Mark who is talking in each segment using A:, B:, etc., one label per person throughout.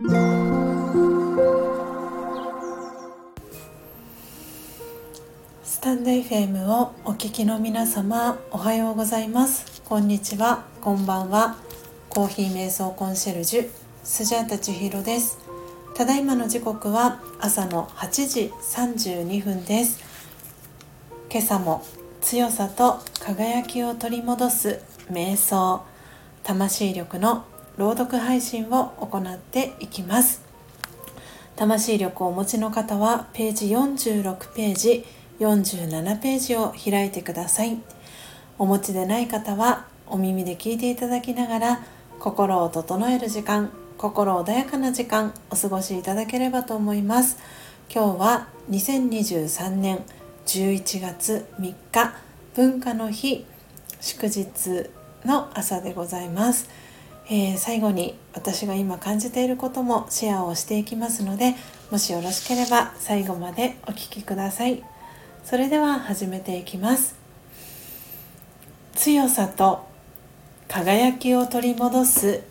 A: スタンド FM をお聞きの皆様おはようございます。こんにちは。こんばんは。コーヒー瞑想コンシェルジュスジャータ千尋です。ただいまの時刻は朝の8時32分です。今朝も強さと輝きを取り戻す瞑想魂力の朗読配信を行っていきます。魂力をお持ちの方はページ46ページ47ページを開いてください。お持ちでない方はお耳で聞いていただきながら心を整える時間心穏やかな時間お過ごしいただければと思います。今日は2023年11月3日文化の日祝日の朝でございます、えー、最後に私が今感じていることもシェアをしていきますのでもしよろしければ最後までお聴きください。それでは始めていきます。強さと輝きを取り戻す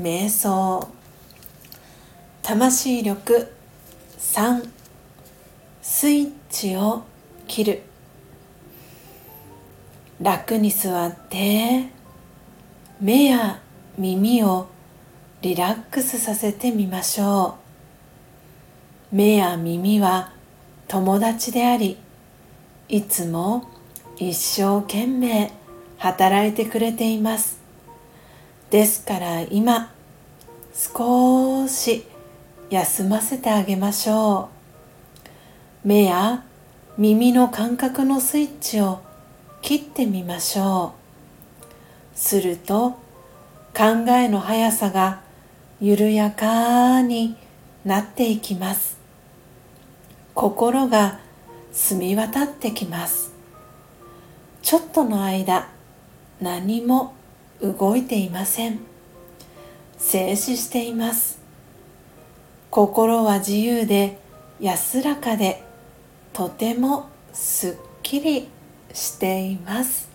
A: 瞑想。魂力。3スイッチを切る。楽に座って。目や耳をリラックスさせてみましょう。目や耳は友達でありいつも一生懸命働いてくれています。ですから今少し休ませてあげましょう。目や耳の感覚のスイッチを切ってみましょう。すると考えの速さが緩やかになっていきます。心が澄み渡ってきます。ちょっとの間何も動いていません。静止しています。心は自由で安らかでとてもすっきりしています。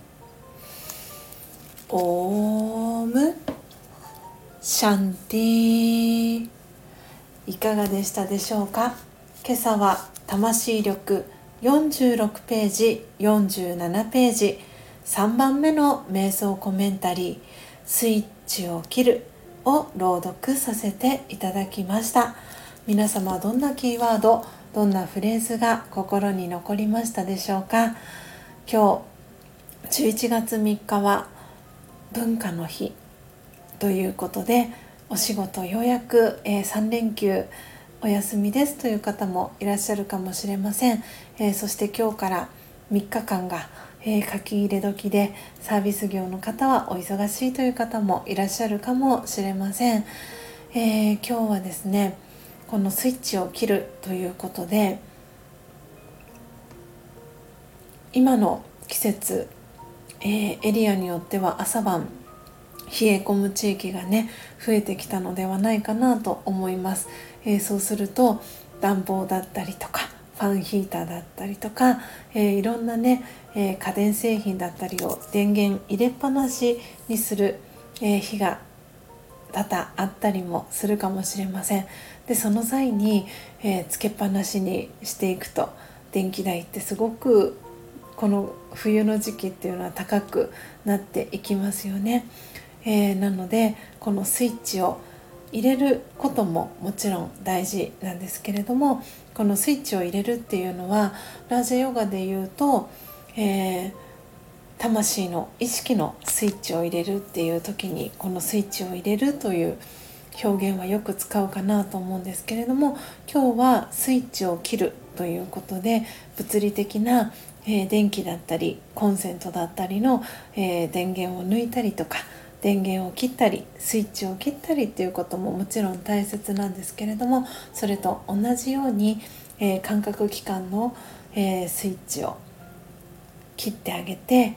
A: オーム。シャンティいかがでしたでしょうか？今朝は魂力46ページ47ページ3番目の瞑想コメンタリー「スイッチを切る」を朗読させていただきました。皆様どんなキーワードどんなフレーズが心に残りましたでしょうか？今日11月3日は文化の日。ということでお仕事ようやく、えー、3連休お休みですという方もいらっしゃるかもしれません、えー、そして今日から3日間が、えー、書き入れ時でサービス業の方はお忙しいという方もいらっしゃるかもしれません、えー、今日はですねこのスイッチを切るということで今の季節、えエリアによっては朝晩冷え込む地域がね増えてきたのではないかなと思います、えー、そうすると暖房だったりとかファンヒーターだったりとか、えー、いろんなね、えー、家電製品だったりを電源入れっぱなしにする、え日が多々あったりもするかもしれませんでその際に、えつけっぱなしにしていくと電気代ってすごくこの冬の時期っていうのは高くなっていきますよね。えー、なのでこのスイッチを入れることももちろん大事なんですけれどもこのスイッチを入れるっていうのはラジェヨガで言うと、えー、魂の意識のスイッチを入れるっていう時にこのスイッチを入れるという表現はよく使うかなと思うんですけれども今日はスイッチを切るということで物理的な、えー、電気だったりコンセントだったりの、えー、電源を抜いたりとか電源を切ったりスイッチを切ったりっていうことももちろん大切なんですけれどもそれと同じように、えー、感覚器官の、えー、スイッチを切ってあげて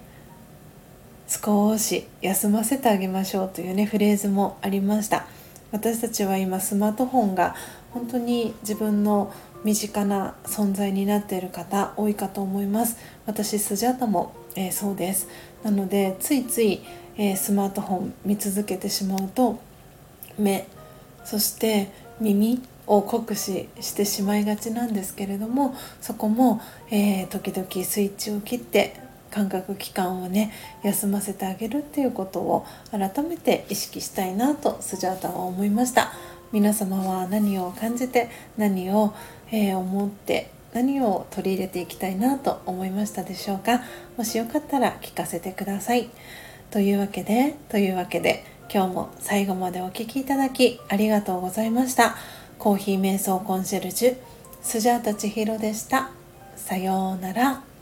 A: 少し休ませてあげましょうというねフレーズもありました。私たちは今スマートフォンが本当に自分の身近な存在になっている方多いかと思います。私スジャタも、えー、そうです。なのでついついえ、スマートフォン見続けてしまうと目そして耳を酷使してしまいがちなんですけれどもそこも、えー、時々スイッチを切って感覚器官をね休ませてあげるっていうことを改めて意識したいなとスジャータは思いました。皆様は何を感じて何を、えー、思って何を取り入れていきたいなと思いましたでしょうか？もしよかったら聞かせてください。というわけでというわけで今日も最後までお聴きいただきありがとうございました。コーヒー瞑想コンシェルジュスジャータ千尋でした。さようなら。